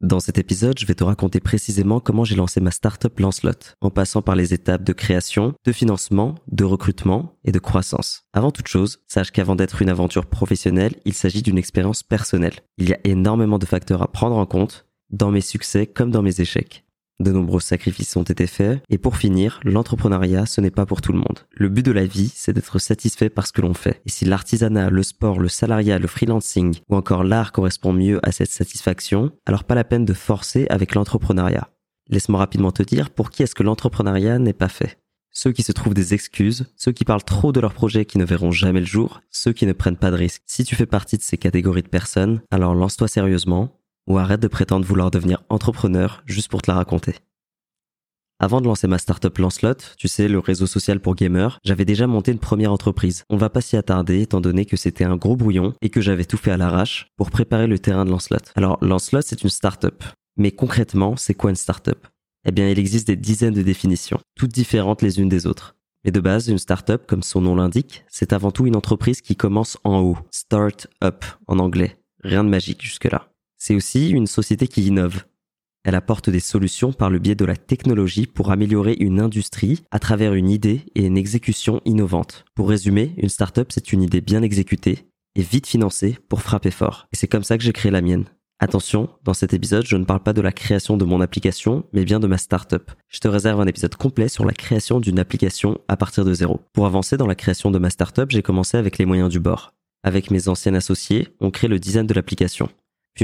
Dans cet épisode, je vais te raconter précisément comment j'ai lancé ma startup Lancelot, en passant par les étapes de création, de financement, de recrutement et de croissance. Avant toute chose, sache qu'avant d'être une aventure professionnelle, il s'agit d'une expérience personnelle. Il y a énormément de facteurs à prendre en compte, dans mes succès comme dans mes échecs. De nombreux sacrifices ont été faits. Et pour finir, l'entrepreneuriat, ce n'est pas pour tout le monde. Le but de la vie, c'est d'être satisfait par ce que l'on fait. Et si l'artisanat, le sport, le salariat, le freelancing ou encore l'art correspond mieux à cette satisfaction, alors pas la peine de forcer avec l'entrepreneuriat. Laisse-moi rapidement te dire pour qui est-ce que l'entrepreneuriat n'est pas fait. Ceux qui se trouvent des excuses, ceux qui parlent trop de leurs projets qui ne verront jamais le jour, ceux qui ne prennent pas de risques. Si tu fais partie de ces catégories de personnes, alors lance-toi sérieusement, ou arrête de prétendre vouloir devenir entrepreneur juste pour te la raconter. Avant de lancer ma startup Lancelot, tu sais, le réseau social pour gamers, j'avais déjà monté une première entreprise. On va pas s'y attarder étant donné que c'était un gros brouillon et que j'avais tout fait à l'arrache pour préparer le terrain de Lancelot. Alors, Lancelot, c'est une startup. Mais concrètement, c'est quoi une startup? Eh bien, il existe des dizaines de définitions, toutes différentes les unes des autres. Mais de base, une startup, comme son nom l'indique, c'est avant tout une entreprise qui commence en haut. Start up en anglais. Rien de magique jusque-là. C'est aussi une société qui innove. Elle apporte des solutions par le biais de la technologie pour améliorer une industrie à travers une idée et une exécution innovante. Pour résumer, une startup, c'est une idée bien exécutée et vite financée pour frapper fort. Et c'est comme ça que j'ai créé la mienne. Attention, dans cet épisode, je ne parle pas de la création de mon application, mais bien de ma startup. Je te réserve un épisode complet sur la création d'une application à partir de zéro. Pour avancer dans la création de ma startup, j'ai commencé avec les moyens du bord. Avec mes anciens associés, on crée le design de l'application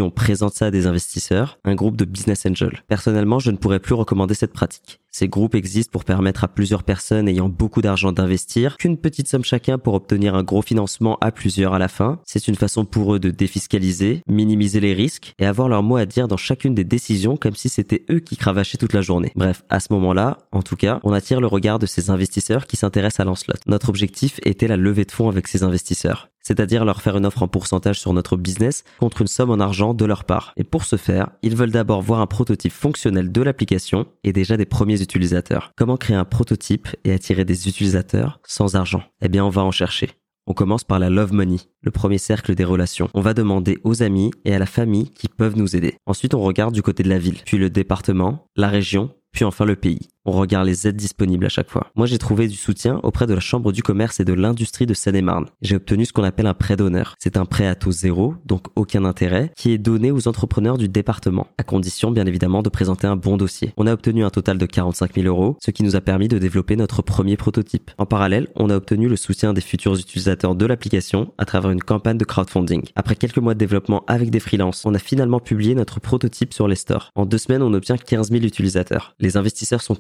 on présente ça à des investisseurs, un groupe de business angels. Personnellement, je ne pourrais plus recommander cette pratique. Ces groupes existent pour permettre à plusieurs personnes ayant beaucoup d'argent d'investir qu'une petite somme chacun pour obtenir un gros financement à plusieurs à la fin. C'est une façon pour eux de défiscaliser, minimiser les risques et avoir leur mot à dire dans chacune des décisions comme si c'était eux qui cravachaient toute la journée. Bref, à ce moment-là, en tout cas, on attire le regard de ces investisseurs qui s'intéressent à Lancelot. Notre objectif était la levée de fonds avec ces investisseurs c'est-à-dire leur faire une offre en pourcentage sur notre business contre une somme en argent de leur part. Et pour ce faire, ils veulent d'abord voir un prototype fonctionnel de l'application et déjà des premiers utilisateurs. Comment créer un prototype et attirer des utilisateurs sans argent? Eh bien, on va en chercher. On commence par la love money, le premier cercle des relations. On va demander aux amis et à la famille qui peuvent nous aider. Ensuite, on regarde du côté de la ville, puis le département, la région, puis enfin le pays on regarde les aides disponibles à chaque fois. Moi, j'ai trouvé du soutien auprès de la Chambre du commerce et de l'industrie de Seine-et-Marne. J'ai obtenu ce qu'on appelle un prêt d'honneur. C'est un prêt à taux zéro, donc aucun intérêt, qui est donné aux entrepreneurs du département, à condition bien évidemment de présenter un bon dossier. On a obtenu un total de 45 000 euros, ce qui nous a permis de développer notre premier prototype. En parallèle, on a obtenu le soutien des futurs utilisateurs de l'application à travers une campagne de crowdfunding. Après quelques mois de développement avec des freelances, on a finalement publié notre prototype sur les stores. En deux semaines, on obtient 15 000 utilisateurs. Les investisseurs sont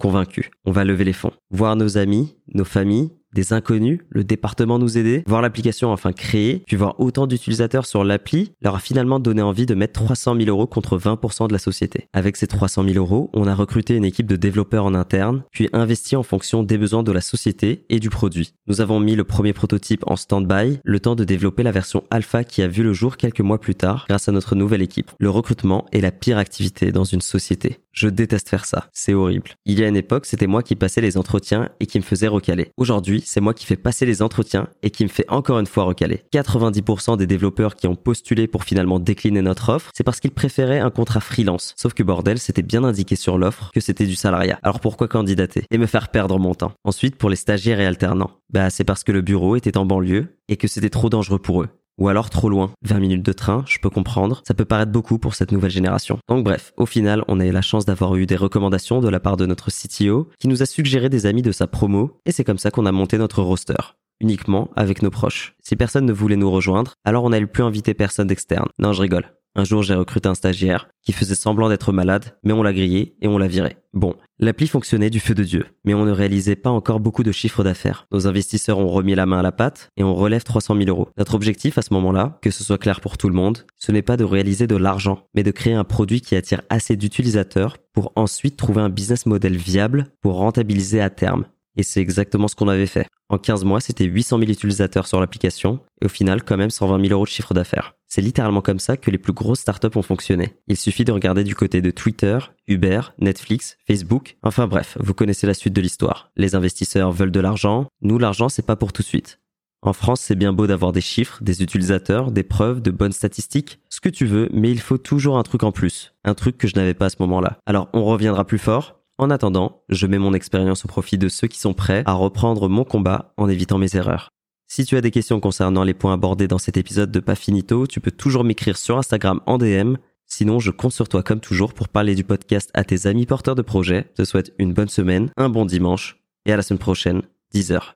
on va lever les fonds. Voir nos amis, nos familles, des inconnus, le département nous aider, voir l'application enfin créée, puis voir autant d'utilisateurs sur l'appli, leur a finalement donné envie de mettre 300 000 euros contre 20% de la société. Avec ces 300 000 euros, on a recruté une équipe de développeurs en interne, puis investi en fonction des besoins de la société et du produit. Nous avons mis le premier prototype en stand-by, le temps de développer la version alpha qui a vu le jour quelques mois plus tard grâce à notre nouvelle équipe. Le recrutement est la pire activité dans une société. Je déteste faire ça. C'est horrible. Il y a une époque, c'était moi qui passais les entretiens et qui me faisais recaler. Aujourd'hui, c'est moi qui fais passer les entretiens et qui me fait encore une fois recaler. 90% des développeurs qui ont postulé pour finalement décliner notre offre, c'est parce qu'ils préféraient un contrat freelance. Sauf que bordel, c'était bien indiqué sur l'offre que c'était du salariat. Alors pourquoi candidater et me faire perdre mon temps? Ensuite, pour les stagiaires et alternants, bah c'est parce que le bureau était en banlieue et que c'était trop dangereux pour eux ou alors trop loin. 20 minutes de train, je peux comprendre, ça peut paraître beaucoup pour cette nouvelle génération. Donc bref, au final, on a eu la chance d'avoir eu des recommandations de la part de notre CTO qui nous a suggéré des amis de sa promo et c'est comme ça qu'on a monté notre roster uniquement avec nos proches. Si personne ne voulait nous rejoindre, alors on n'allait plus inviter personne d'externe. Non, je rigole. Un jour, j'ai recruté un stagiaire qui faisait semblant d'être malade, mais on l'a grillé et on l'a viré. Bon, l'appli fonctionnait du feu de Dieu, mais on ne réalisait pas encore beaucoup de chiffres d'affaires. Nos investisseurs ont remis la main à la pâte et on relève 300 000 euros. Notre objectif à ce moment-là, que ce soit clair pour tout le monde, ce n'est pas de réaliser de l'argent, mais de créer un produit qui attire assez d'utilisateurs pour ensuite trouver un business model viable pour rentabiliser à terme. Et c'est exactement ce qu'on avait fait. En 15 mois, c'était 800 000 utilisateurs sur l'application et au final, quand même 120 000 euros de chiffre d'affaires. C'est littéralement comme ça que les plus grosses startups ont fonctionné. Il suffit de regarder du côté de Twitter, Uber, Netflix, Facebook. Enfin bref, vous connaissez la suite de l'histoire. Les investisseurs veulent de l'argent. Nous, l'argent, c'est pas pour tout de suite. En France, c'est bien beau d'avoir des chiffres, des utilisateurs, des preuves, de bonnes statistiques, ce que tu veux, mais il faut toujours un truc en plus, un truc que je n'avais pas à ce moment-là. Alors on reviendra plus fort. En attendant, je mets mon expérience au profit de ceux qui sont prêts à reprendre mon combat en évitant mes erreurs. Si tu as des questions concernant les points abordés dans cet épisode de Pas Finito, tu peux toujours m'écrire sur Instagram en DM. Sinon, je compte sur toi comme toujours pour parler du podcast à tes amis porteurs de projets. Je te souhaite une bonne semaine, un bon dimanche et à la semaine prochaine, 10h.